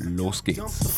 los geht's.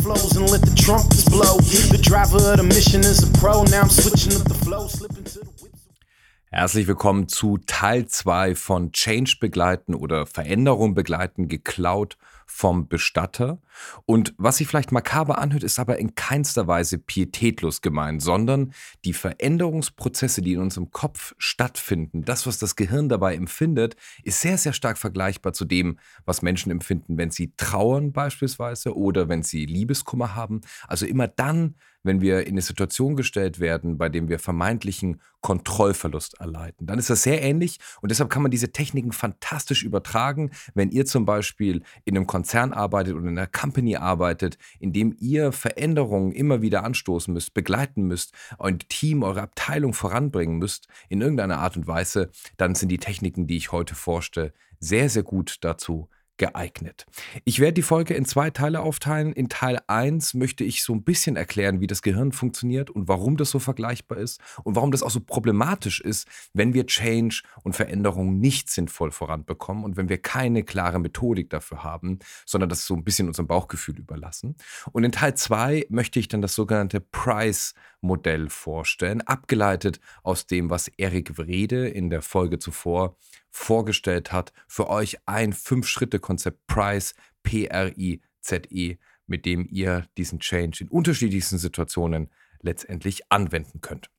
Herzlich willkommen zu Teil 2 von Change begleiten oder Veränderung begleiten, geklaut vom Bestatter. Und was sich vielleicht makaber anhört, ist aber in keinster Weise pietätlos gemeint, sondern die Veränderungsprozesse, die in unserem Kopf stattfinden, das, was das Gehirn dabei empfindet, ist sehr, sehr stark vergleichbar zu dem, was Menschen empfinden, wenn sie trauern beispielsweise oder wenn sie Liebeskummer haben. Also immer dann, wenn wir in eine Situation gestellt werden, bei dem wir vermeintlichen Kontrollverlust erleiden. Dann ist das sehr ähnlich und deshalb kann man diese Techniken fantastisch übertragen, wenn ihr zum Beispiel in einem Konzern arbeitet oder in einer Company arbeitet, in dem ihr Veränderungen immer wieder anstoßen müsst, begleiten müsst, euer Team, eure Abteilung voranbringen müsst, in irgendeiner Art und Weise, dann sind die Techniken, die ich heute vorstelle, sehr, sehr gut dazu geeignet. Ich werde die Folge in zwei Teile aufteilen. In Teil 1 möchte ich so ein bisschen erklären, wie das Gehirn funktioniert und warum das so vergleichbar ist und warum das auch so problematisch ist, wenn wir Change und Veränderung nicht sinnvoll voranbekommen und wenn wir keine klare Methodik dafür haben, sondern das so ein bisschen unserem Bauchgefühl überlassen. Und in Teil 2 möchte ich dann das sogenannte Price-Modell vorstellen, abgeleitet aus dem, was Erik Wrede in der Folge zuvor vorgestellt hat, für euch ein Fünf-Schritte-Konzept Price, P-R-I-Z-E, mit dem ihr diesen Change in unterschiedlichsten Situationen letztendlich anwenden könnt.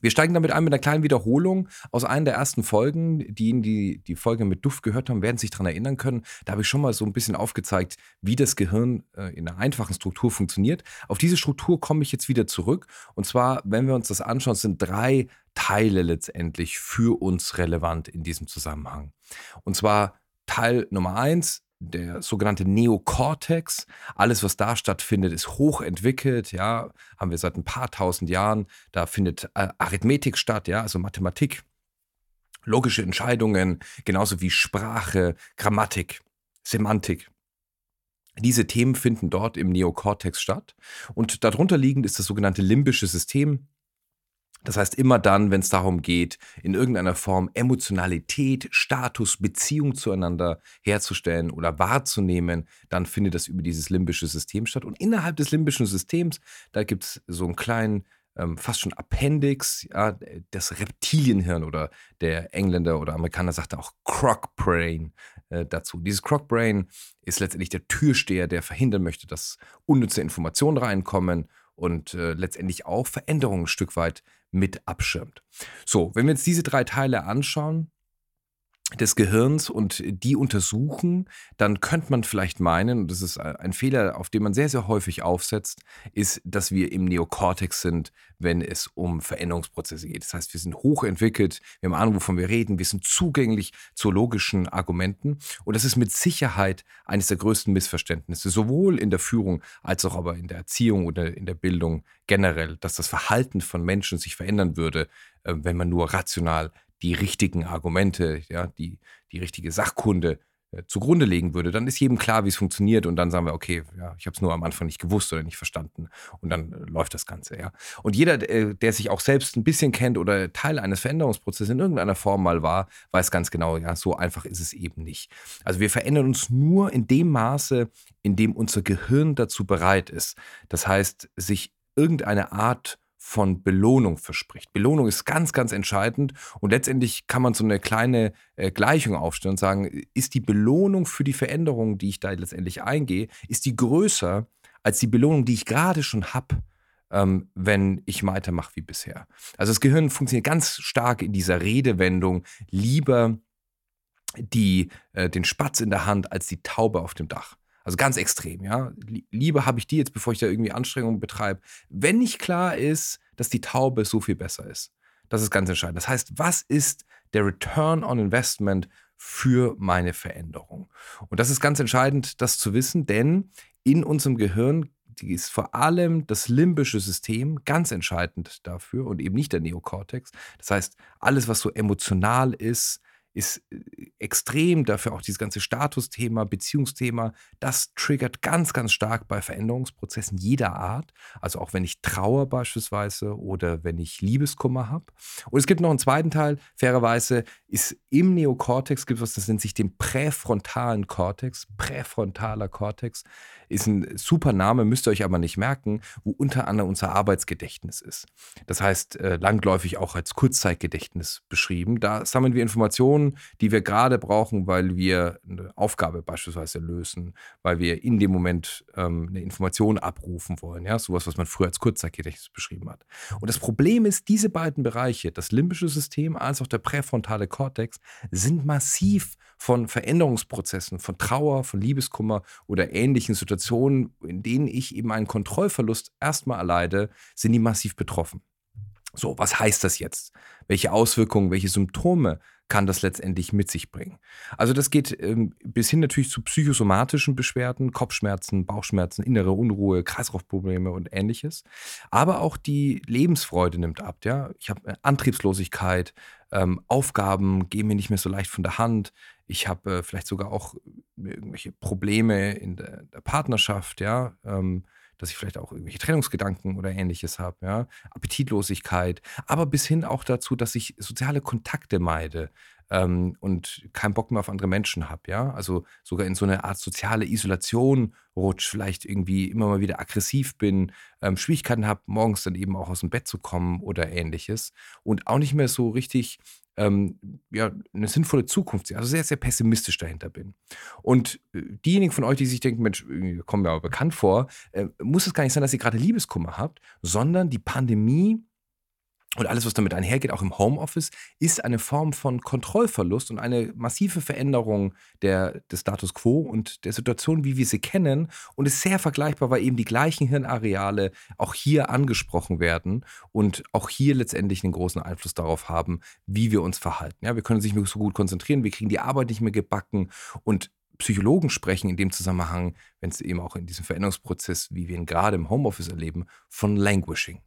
Wir steigen damit ein mit einer kleinen Wiederholung aus einer der ersten Folgen. Diejenigen, die die Folge mit Duft gehört haben, werden sich daran erinnern können. Da habe ich schon mal so ein bisschen aufgezeigt, wie das Gehirn äh, in einer einfachen Struktur funktioniert. Auf diese Struktur komme ich jetzt wieder zurück. Und zwar, wenn wir uns das anschauen, sind drei Teile letztendlich für uns relevant in diesem Zusammenhang. Und zwar Teil Nummer eins, der sogenannte Neokortex. Alles, was da stattfindet, ist hochentwickelt. Ja, haben wir seit ein paar tausend Jahren. Da findet äh, Arithmetik statt, ja, also Mathematik, logische Entscheidungen, genauso wie Sprache, Grammatik, Semantik. Diese Themen finden dort im Neokortex statt. Und darunter liegend ist das sogenannte limbische System. Das heißt, immer dann, wenn es darum geht, in irgendeiner Form Emotionalität, Status, Beziehung zueinander herzustellen oder wahrzunehmen, dann findet das über dieses limbische System statt. Und innerhalb des limbischen Systems, da gibt es so einen kleinen, ähm, fast schon Appendix, ja, das Reptilienhirn oder der Engländer oder Amerikaner sagt auch Croc Brain äh, dazu. Dieses Croc Brain ist letztendlich der Türsteher, der verhindern möchte, dass unnütze Informationen reinkommen und äh, letztendlich auch Veränderungen ein Stück weit mit abschirmt. So, wenn wir jetzt diese drei Teile anschauen, des Gehirns und die untersuchen, dann könnte man vielleicht meinen, und das ist ein Fehler, auf den man sehr, sehr häufig aufsetzt, ist, dass wir im Neokortex sind, wenn es um Veränderungsprozesse geht. Das heißt, wir sind hochentwickelt, wir haben Ahnung, wovon wir reden, wir sind zugänglich zu logischen Argumenten und das ist mit Sicherheit eines der größten Missverständnisse, sowohl in der Führung als auch aber in der Erziehung oder in der Bildung generell, dass das Verhalten von Menschen sich verändern würde, äh, wenn man nur rational die richtigen Argumente, ja, die, die richtige Sachkunde äh, zugrunde legen würde, dann ist jedem klar, wie es funktioniert und dann sagen wir, okay, ja, ich habe es nur am Anfang nicht gewusst oder nicht verstanden und dann äh, läuft das Ganze, ja. Und jeder, äh, der sich auch selbst ein bisschen kennt oder Teil eines Veränderungsprozesses in irgendeiner Form mal war, weiß ganz genau, ja, so einfach ist es eben nicht. Also wir verändern uns nur in dem Maße, in dem unser Gehirn dazu bereit ist. Das heißt, sich irgendeine Art von Belohnung verspricht. Belohnung ist ganz, ganz entscheidend und letztendlich kann man so eine kleine äh, Gleichung aufstellen und sagen, ist die Belohnung für die Veränderung, die ich da letztendlich eingehe, ist die größer als die Belohnung, die ich gerade schon habe, ähm, wenn ich weitermache wie bisher. Also das Gehirn funktioniert ganz stark in dieser Redewendung, lieber die, äh, den Spatz in der Hand als die Taube auf dem Dach. Also ganz extrem, ja. Lieber habe ich die jetzt, bevor ich da irgendwie Anstrengungen betreibe, wenn nicht klar ist, dass die Taube so viel besser ist. Das ist ganz entscheidend. Das heißt, was ist der Return on Investment für meine Veränderung? Und das ist ganz entscheidend, das zu wissen, denn in unserem Gehirn ist vor allem das limbische System ganz entscheidend dafür und eben nicht der Neokortex. Das heißt, alles, was so emotional ist, ist äh, extrem dafür auch dieses ganze Statusthema, Beziehungsthema, das triggert ganz, ganz stark bei Veränderungsprozessen jeder Art. Also auch wenn ich Trauer beispielsweise oder wenn ich Liebeskummer habe. Und es gibt noch einen zweiten Teil, fairerweise ist im Neokortex gibt es das nennt sich den präfrontalen Kortex, präfrontaler Kortex. Ist ein super Name, müsst ihr euch aber nicht merken, wo unter anderem unser Arbeitsgedächtnis ist. Das heißt, äh, langläufig auch als Kurzzeitgedächtnis beschrieben. Da sammeln wir Informationen, die wir gerade brauchen, weil wir eine Aufgabe beispielsweise lösen, weil wir in dem Moment ähm, eine Information abrufen wollen. Ja, sowas, was man früher als Kurzzeitgedächtnis beschrieben hat. Und das Problem ist, diese beiden Bereiche, das limbische System als auch der präfrontale Kortex, sind massiv von Veränderungsprozessen, von Trauer, von Liebeskummer oder ähnlichen Situationen, in denen ich eben einen Kontrollverlust erstmal erleide, sind die massiv betroffen. So, was heißt das jetzt? Welche Auswirkungen, welche Symptome kann das letztendlich mit sich bringen? Also das geht ähm, bis hin natürlich zu psychosomatischen Beschwerden, Kopfschmerzen, Bauchschmerzen, innere Unruhe, Kreislaufprobleme und ähnliches. Aber auch die Lebensfreude nimmt ab. Ja? Ich habe Antriebslosigkeit, ähm, Aufgaben gehen mir nicht mehr so leicht von der Hand. Ich habe äh, vielleicht sogar auch irgendwelche Probleme in der, der Partnerschaft, ja. Ähm, dass ich vielleicht auch irgendwelche Trennungsgedanken oder ähnliches habe, ja, Appetitlosigkeit, aber bis hin auch dazu, dass ich soziale Kontakte meide ähm, und keinen Bock mehr auf andere Menschen habe, ja, also sogar in so eine Art soziale Isolation rutsch, vielleicht irgendwie immer mal wieder aggressiv bin, ähm, Schwierigkeiten habe, morgens dann eben auch aus dem Bett zu kommen oder ähnliches und auch nicht mehr so richtig ähm, ja, eine sinnvolle Zukunft sehe, also sehr, sehr pessimistisch dahinter bin. Und äh, diejenigen von euch, die sich denken, Mensch, kommen mir aber bekannt vor, äh, muss es gar nicht sein, dass ihr gerade Liebeskummer habt, sondern die Pandemie und alles, was damit einhergeht, auch im Homeoffice, ist eine Form von Kontrollverlust und eine massive Veränderung der, des Status quo und der Situation, wie wir sie kennen. Und ist sehr vergleichbar, weil eben die gleichen Hirnareale auch hier angesprochen werden und auch hier letztendlich einen großen Einfluss darauf haben, wie wir uns verhalten. Ja, wir können uns nicht mehr so gut konzentrieren, wir kriegen die Arbeit nicht mehr gebacken und Psychologen sprechen in dem Zusammenhang, wenn es eben auch in diesem Veränderungsprozess, wie wir ihn gerade im Homeoffice erleben, von Languishing.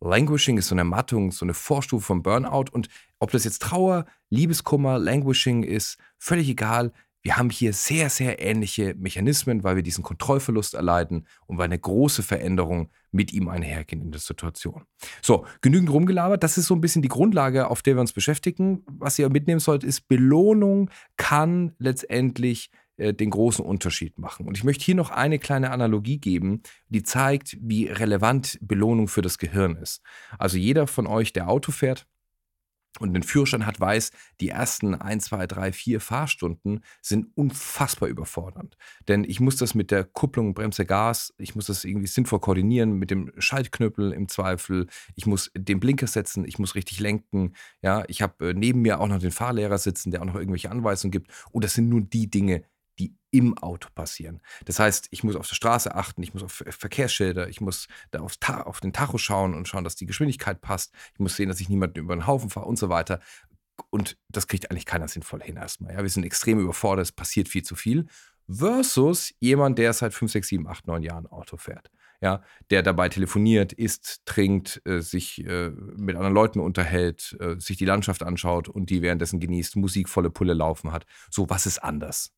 Languishing ist so eine Mattung, so eine Vorstufe vom Burnout. Und ob das jetzt Trauer, Liebeskummer, Languishing ist, völlig egal. Wir haben hier sehr, sehr ähnliche Mechanismen, weil wir diesen Kontrollverlust erleiden und weil eine große Veränderung mit ihm einhergehen in der Situation. So, genügend rumgelabert. Das ist so ein bisschen die Grundlage, auf der wir uns beschäftigen. Was ihr mitnehmen sollt, ist, Belohnung kann letztendlich äh, den großen Unterschied machen. Und ich möchte hier noch eine kleine Analogie geben, die zeigt, wie relevant Belohnung für das Gehirn ist. Also jeder von euch, der Auto fährt, und einen Führerschein hat, weiß, die ersten 1, 2, 3, 4 Fahrstunden sind unfassbar überfordernd. Denn ich muss das mit der Kupplung, Bremse, Gas, ich muss das irgendwie sinnvoll koordinieren mit dem Schaltknüppel im Zweifel. Ich muss den Blinker setzen, ich muss richtig lenken. Ja, ich habe äh, neben mir auch noch den Fahrlehrer sitzen, der auch noch irgendwelche Anweisungen gibt. Und das sind nur die Dinge, im Auto passieren. Das heißt, ich muss auf der Straße achten, ich muss auf Verkehrsschilder, ich muss da aufs auf den Tacho schauen und schauen, dass die Geschwindigkeit passt. Ich muss sehen, dass ich niemanden über den Haufen fahre und so weiter. Und das kriegt eigentlich keiner sinnvoll hin erstmal. Ja, wir sind extrem überfordert, es passiert viel zu viel. Versus jemand, der seit 5, 6, 7, 8, 9 Jahren Auto fährt. Ja, der dabei telefoniert, isst, trinkt, äh, sich äh, mit anderen Leuten unterhält, äh, sich die Landschaft anschaut und die währenddessen genießt, Musik volle Pulle laufen hat. So, was ist anders?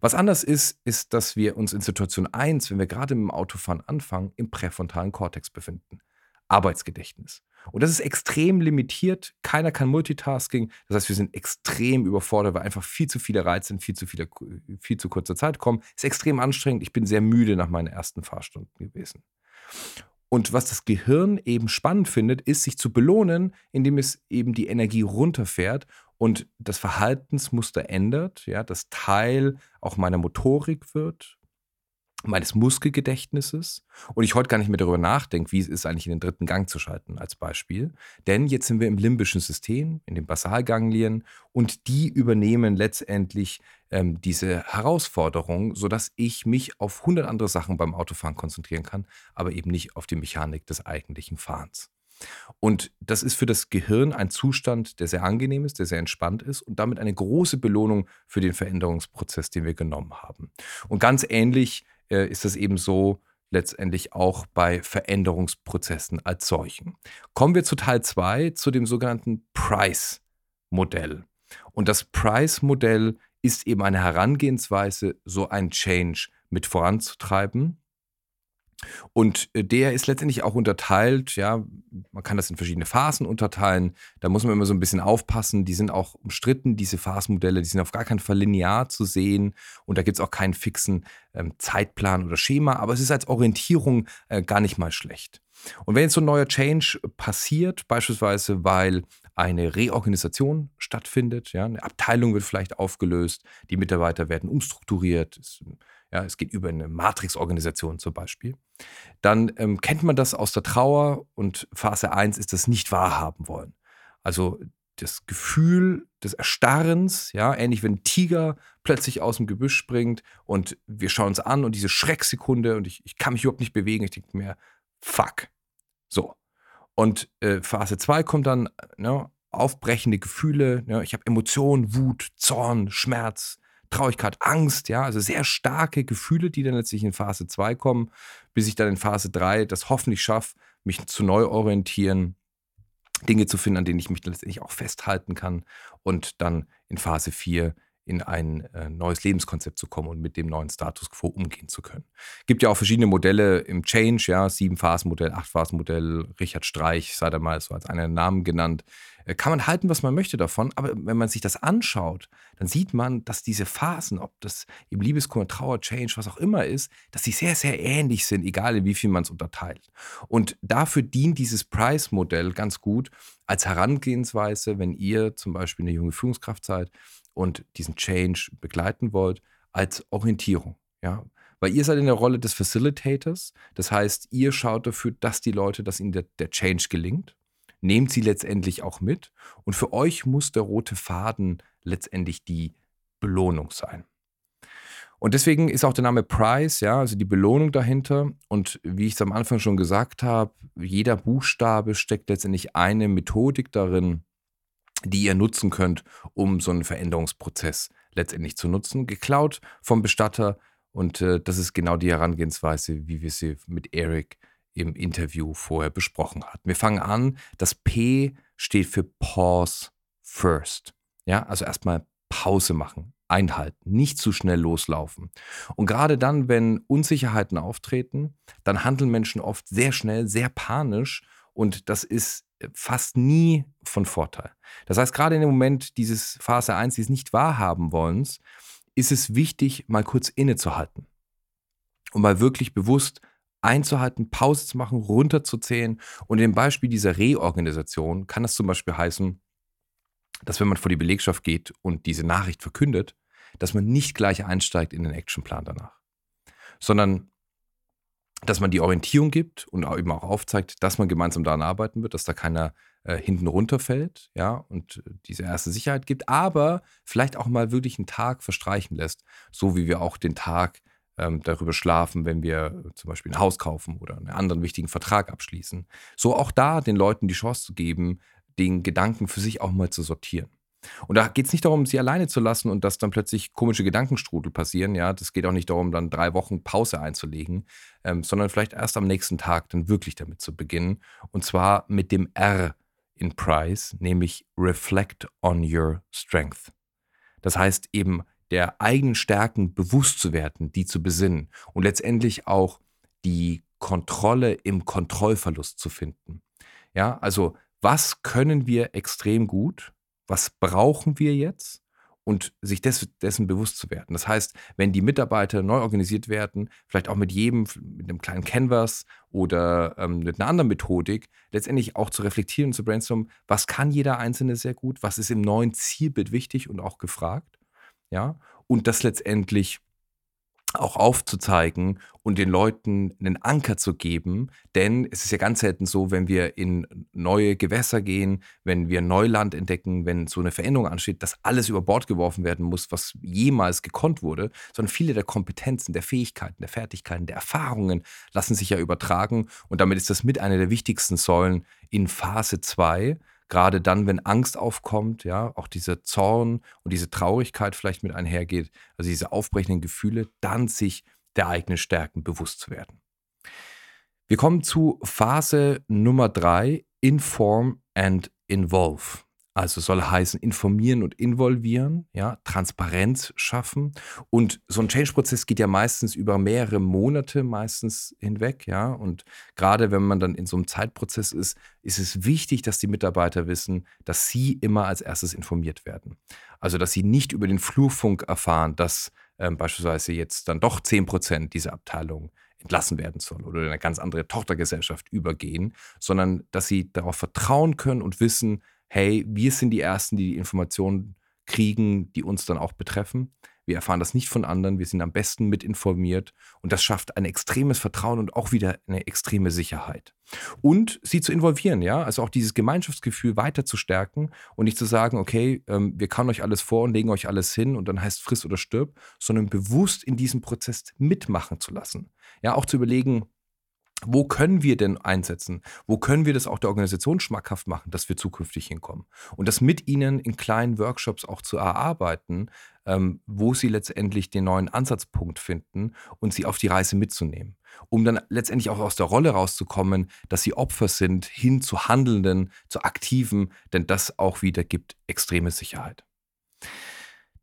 Was anders ist, ist, dass wir uns in Situation 1, wenn wir gerade mit dem Autofahren anfangen, im präfrontalen Kortex befinden. Arbeitsgedächtnis. Und das ist extrem limitiert. Keiner kann Multitasking. Das heißt, wir sind extrem überfordert, weil einfach viel zu viele Reize in viel zu, viele, viel zu kurzer Zeit kommen. Ist extrem anstrengend. Ich bin sehr müde nach meinen ersten Fahrstunden gewesen. Und was das Gehirn eben spannend findet, ist, sich zu belohnen, indem es eben die Energie runterfährt und das Verhaltensmuster ändert, ja, das Teil auch meiner Motorik wird, meines Muskelgedächtnisses und ich heute gar nicht mehr darüber nachdenke, wie es ist, eigentlich in den dritten Gang zu schalten, als Beispiel. Denn jetzt sind wir im limbischen System, in den Basalganglien und die übernehmen letztendlich ähm, diese Herausforderung, sodass ich mich auf 100 andere Sachen beim Autofahren konzentrieren kann, aber eben nicht auf die Mechanik des eigentlichen Fahrens. Und das ist für das Gehirn ein Zustand, der sehr angenehm ist, der sehr entspannt ist und damit eine große Belohnung für den Veränderungsprozess, den wir genommen haben. Und ganz ähnlich äh, ist das eben so, letztendlich auch bei Veränderungsprozessen als solchen. Kommen wir zu Teil 2, zu dem sogenannten Price-Modell. Und das Price-Modell ist eben eine Herangehensweise, so ein Change mit voranzutreiben. Und äh, der ist letztendlich auch unterteilt, ja, man kann das in verschiedene Phasen unterteilen. Da muss man immer so ein bisschen aufpassen. Die sind auch umstritten, diese Phasenmodelle, die sind auf gar keinen Fall linear zu sehen. Und da gibt es auch keinen fixen ähm, Zeitplan oder Schema, aber es ist als Orientierung äh, gar nicht mal schlecht. Und wenn jetzt so ein neuer Change passiert, beispielsweise weil eine Reorganisation stattfindet, ja, eine Abteilung wird vielleicht aufgelöst, die Mitarbeiter werden umstrukturiert, es, ja, es geht über eine Matrix-Organisation zum Beispiel, dann ähm, kennt man das aus der Trauer und Phase 1 ist das nicht wahrhaben wollen. Also das Gefühl des Erstarrens, ja, ähnlich wenn ein Tiger plötzlich aus dem Gebüsch springt und wir schauen uns an und diese Schrecksekunde und ich, ich kann mich überhaupt nicht bewegen, ich denke mir, fuck. So. Und äh, Phase 2 kommt dann, ne, aufbrechende Gefühle, ne, ich habe Emotionen, Wut, Zorn, Schmerz, Traurigkeit, Angst, ja, also sehr starke Gefühle, die dann letztlich in Phase 2 kommen, bis ich dann in Phase 3 das hoffentlich schaffe, mich zu neu orientieren, Dinge zu finden, an denen ich mich letztendlich auch festhalten kann und dann in Phase 4 in ein äh, neues Lebenskonzept zu kommen und mit dem neuen Status quo umgehen zu können. Gibt ja auch verschiedene Modelle im Change, ja, Sieben-Phasen-Modell, Acht-Phasen-Modell, Richard Streich sei da mal so als einen Namen genannt. Äh, kann man halten, was man möchte davon, aber wenn man sich das anschaut, dann sieht man, dass diese Phasen, ob das im Liebeskummer, Trauer, Change, was auch immer ist, dass sie sehr, sehr ähnlich sind, egal in wie viel man es unterteilt. Und dafür dient dieses Price-Modell ganz gut als Herangehensweise, wenn ihr zum Beispiel eine junge Führungskraft seid und diesen Change begleiten wollt, als Orientierung. Ja? Weil ihr seid in der Rolle des Facilitators. Das heißt, ihr schaut dafür, dass die Leute, dass ihnen der, der Change gelingt. Nehmt sie letztendlich auch mit. Und für euch muss der rote Faden letztendlich die Belohnung sein. Und deswegen ist auch der Name Price, ja, also die Belohnung dahinter. Und wie ich es am Anfang schon gesagt habe, jeder Buchstabe steckt letztendlich eine Methodik darin, die ihr nutzen könnt, um so einen Veränderungsprozess letztendlich zu nutzen. Geklaut vom Bestatter und äh, das ist genau die Herangehensweise, wie wir sie mit Eric im Interview vorher besprochen hatten. Wir fangen an, das P steht für Pause First. Ja, also erstmal Pause machen, einhalten, nicht zu schnell loslaufen. Und gerade dann, wenn Unsicherheiten auftreten, dann handeln Menschen oft sehr schnell, sehr panisch und das ist fast nie von Vorteil. Das heißt, gerade in dem Moment dieses Phase 1, dieses nicht wahrhaben wollens, ist es wichtig, mal kurz innezuhalten und mal wirklich bewusst einzuhalten, Pause zu machen, runterzuzählen. Und im Beispiel dieser Reorganisation kann das zum Beispiel heißen, dass wenn man vor die Belegschaft geht und diese Nachricht verkündet, dass man nicht gleich einsteigt in den Actionplan danach, sondern dass man die Orientierung gibt und eben auch aufzeigt, dass man gemeinsam daran arbeiten wird, dass da keiner äh, hinten runterfällt, ja, und äh, diese erste Sicherheit gibt, aber vielleicht auch mal wirklich einen Tag verstreichen lässt, so wie wir auch den Tag ähm, darüber schlafen, wenn wir zum Beispiel ein Haus kaufen oder einen anderen wichtigen Vertrag abschließen. So auch da den Leuten die Chance zu geben, den Gedanken für sich auch mal zu sortieren. Und da geht es nicht darum, sie alleine zu lassen und dass dann plötzlich komische Gedankenstrudel passieren. Ja, das geht auch nicht darum, dann drei Wochen Pause einzulegen, ähm, sondern vielleicht erst am nächsten Tag dann wirklich damit zu beginnen. Und zwar mit dem R in Price, nämlich Reflect on your strength. Das heißt eben, der eigenen Stärken bewusst zu werden, die zu besinnen und letztendlich auch die Kontrolle im Kontrollverlust zu finden. Ja, also was können wir extrem gut was brauchen wir jetzt und sich des, dessen bewusst zu werden. Das heißt, wenn die Mitarbeiter neu organisiert werden, vielleicht auch mit jedem, mit einem kleinen Canvas oder ähm, mit einer anderen Methodik, letztendlich auch zu reflektieren und zu brainstormen, was kann jeder Einzelne sehr gut, was ist im neuen Zielbild wichtig und auch gefragt. Ja, und das letztendlich auch aufzuzeigen und den Leuten einen Anker zu geben. Denn es ist ja ganz selten so, wenn wir in neue Gewässer gehen, wenn wir Neuland entdecken, wenn so eine Veränderung ansteht, dass alles über Bord geworfen werden muss, was jemals gekonnt wurde, sondern viele der Kompetenzen, der Fähigkeiten, der Fertigkeiten, der Erfahrungen lassen sich ja übertragen. Und damit ist das mit einer der wichtigsten Säulen in Phase 2 gerade dann, wenn Angst aufkommt, ja, auch dieser Zorn und diese Traurigkeit vielleicht mit einhergeht, also diese aufbrechenden Gefühle, dann sich der eigenen Stärken bewusst zu werden. Wir kommen zu Phase Nummer drei, Inform and Involve. Also soll heißen, informieren und involvieren, ja, Transparenz schaffen. Und so ein Change-Prozess geht ja meistens über mehrere Monate meistens hinweg, ja. Und gerade wenn man dann in so einem Zeitprozess ist, ist es wichtig, dass die Mitarbeiter wissen, dass sie immer als erstes informiert werden. Also, dass sie nicht über den Flurfunk erfahren, dass ähm, beispielsweise jetzt dann doch 10 Prozent dieser Abteilung entlassen werden soll oder in eine ganz andere Tochtergesellschaft übergehen, sondern dass sie darauf vertrauen können und wissen, hey, wir sind die Ersten, die die Informationen kriegen, die uns dann auch betreffen. Wir erfahren das nicht von anderen, wir sind am besten mit informiert und das schafft ein extremes Vertrauen und auch wieder eine extreme Sicherheit. Und sie zu involvieren, ja, also auch dieses Gemeinschaftsgefühl weiter zu stärken und nicht zu sagen, okay, ähm, wir kauen euch alles vor und legen euch alles hin und dann heißt friss oder stirb, sondern bewusst in diesem Prozess mitmachen zu lassen. Ja, auch zu überlegen, wo können wir denn einsetzen? Wo können wir das auch der Organisation schmackhaft machen, dass wir zukünftig hinkommen? Und das mit ihnen in kleinen Workshops auch zu erarbeiten, ähm, wo sie letztendlich den neuen Ansatzpunkt finden und sie auf die Reise mitzunehmen. Um dann letztendlich auch aus der Rolle rauszukommen, dass sie Opfer sind, hin zu Handelnden, zu Aktiven, denn das auch wieder gibt extreme Sicherheit.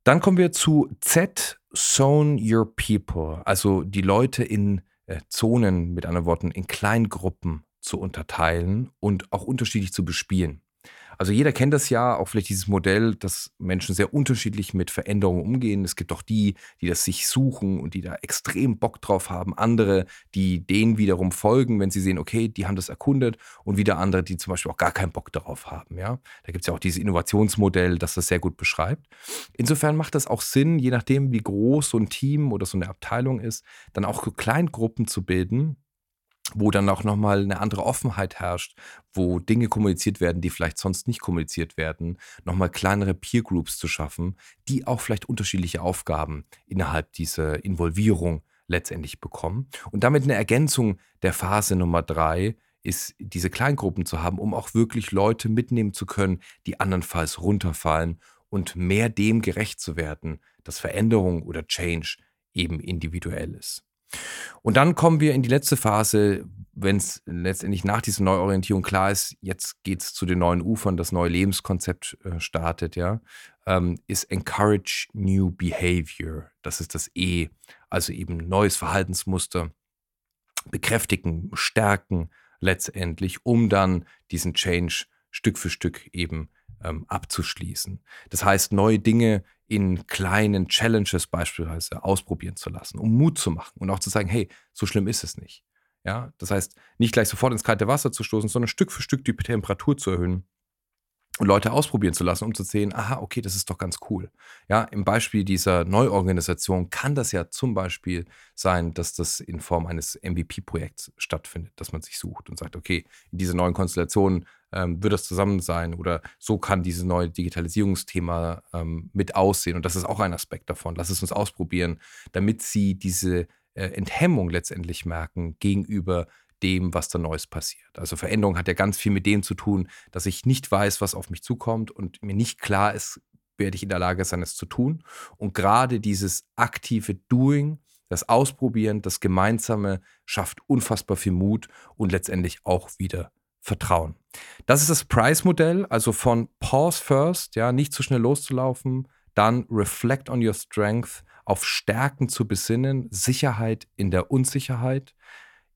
Dann kommen wir zu Z, Zone Your People, also die Leute in äh, Zonen, mit anderen Worten, in Kleingruppen zu unterteilen und auch unterschiedlich zu bespielen. Also jeder kennt das ja, auch vielleicht dieses Modell, dass Menschen sehr unterschiedlich mit Veränderungen umgehen. Es gibt auch die, die das sich suchen und die da extrem Bock drauf haben. Andere, die denen wiederum folgen, wenn sie sehen, okay, die haben das erkundet. Und wieder andere, die zum Beispiel auch gar keinen Bock darauf haben. Ja? Da gibt es ja auch dieses Innovationsmodell, das das sehr gut beschreibt. Insofern macht das auch Sinn, je nachdem, wie groß so ein Team oder so eine Abteilung ist, dann auch Kleingruppen zu bilden, wo dann auch nochmal eine andere Offenheit herrscht, wo Dinge kommuniziert werden, die vielleicht sonst nicht kommuniziert werden, nochmal kleinere Peer Groups zu schaffen, die auch vielleicht unterschiedliche Aufgaben innerhalb dieser Involvierung letztendlich bekommen. Und damit eine Ergänzung der Phase Nummer drei ist, diese Kleingruppen zu haben, um auch wirklich Leute mitnehmen zu können, die andernfalls runterfallen und mehr dem gerecht zu werden, dass Veränderung oder Change eben individuell ist. Und dann kommen wir in die letzte Phase, wenn es letztendlich nach dieser Neuorientierung klar ist, jetzt geht es zu den neuen Ufern, das neue Lebenskonzept äh, startet, ja, ähm, ist Encourage New Behavior. Das ist das E, also eben neues Verhaltensmuster, bekräftigen, stärken letztendlich, um dann diesen Change Stück für Stück eben ähm, abzuschließen. Das heißt, neue Dinge in kleinen Challenges beispielsweise ausprobieren zu lassen, um Mut zu machen und auch zu sagen, hey, so schlimm ist es nicht. Ja, das heißt, nicht gleich sofort ins kalte Wasser zu stoßen, sondern Stück für Stück die Temperatur zu erhöhen und Leute ausprobieren zu lassen, um zu sehen, aha, okay, das ist doch ganz cool. Ja, im Beispiel dieser Neuorganisation kann das ja zum Beispiel sein, dass das in Form eines MVP-Projekts stattfindet, dass man sich sucht und sagt, okay, in dieser neuen Konstellation ähm, wird das zusammen sein oder so kann dieses neue Digitalisierungsthema ähm, mit aussehen. Und das ist auch ein Aspekt davon. Lass es uns ausprobieren, damit sie diese äh, Enthemmung letztendlich merken gegenüber dem, was da Neues passiert. Also Veränderung hat ja ganz viel mit dem zu tun, dass ich nicht weiß, was auf mich zukommt und mir nicht klar ist, werde ich in der Lage sein, es zu tun. Und gerade dieses aktive Doing, das Ausprobieren, das Gemeinsame schafft unfassbar viel Mut und letztendlich auch wieder Vertrauen. Das ist das Price-Modell, also von Pause First, ja, nicht zu schnell loszulaufen, dann Reflect on your Strength, auf Stärken zu besinnen, Sicherheit in der Unsicherheit,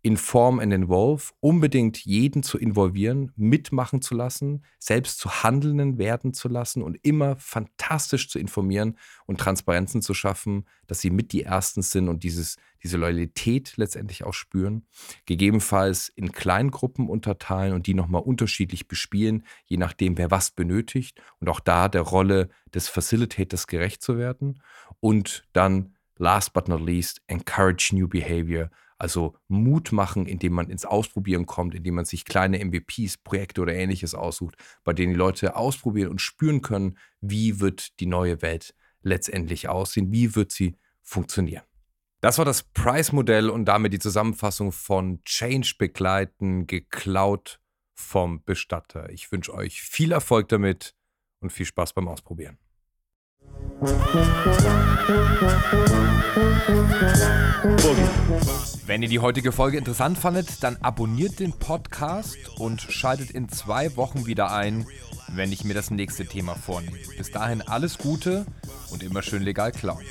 Inform and Involve, unbedingt jeden zu involvieren, mitmachen zu lassen, selbst zu Handelnden werden zu lassen und immer fantastisch zu informieren und Transparenzen zu schaffen, dass sie mit die Ersten sind und dieses, diese Loyalität letztendlich auch spüren. Gegebenenfalls in Kleingruppen unterteilen und die nochmal unterschiedlich bespielen, je nachdem, wer was benötigt und auch da der Rolle des Facilitators gerecht zu werden. Und dann, last but not least, encourage new behavior also Mut machen, indem man ins Ausprobieren kommt, indem man sich kleine MVPs, Projekte oder ähnliches aussucht, bei denen die Leute ausprobieren und spüren können, wie wird die neue Welt letztendlich aussehen, wie wird sie funktionieren. Das war das Price-Modell und damit die Zusammenfassung von Change begleiten, geklaut vom Bestatter. Ich wünsche euch viel Erfolg damit und viel Spaß beim Ausprobieren. Wenn ihr die heutige Folge interessant fandet, dann abonniert den Podcast und schaltet in zwei Wochen wieder ein, wenn ich mir das nächste Thema vornehme. Bis dahin alles Gute und immer schön legal klauen.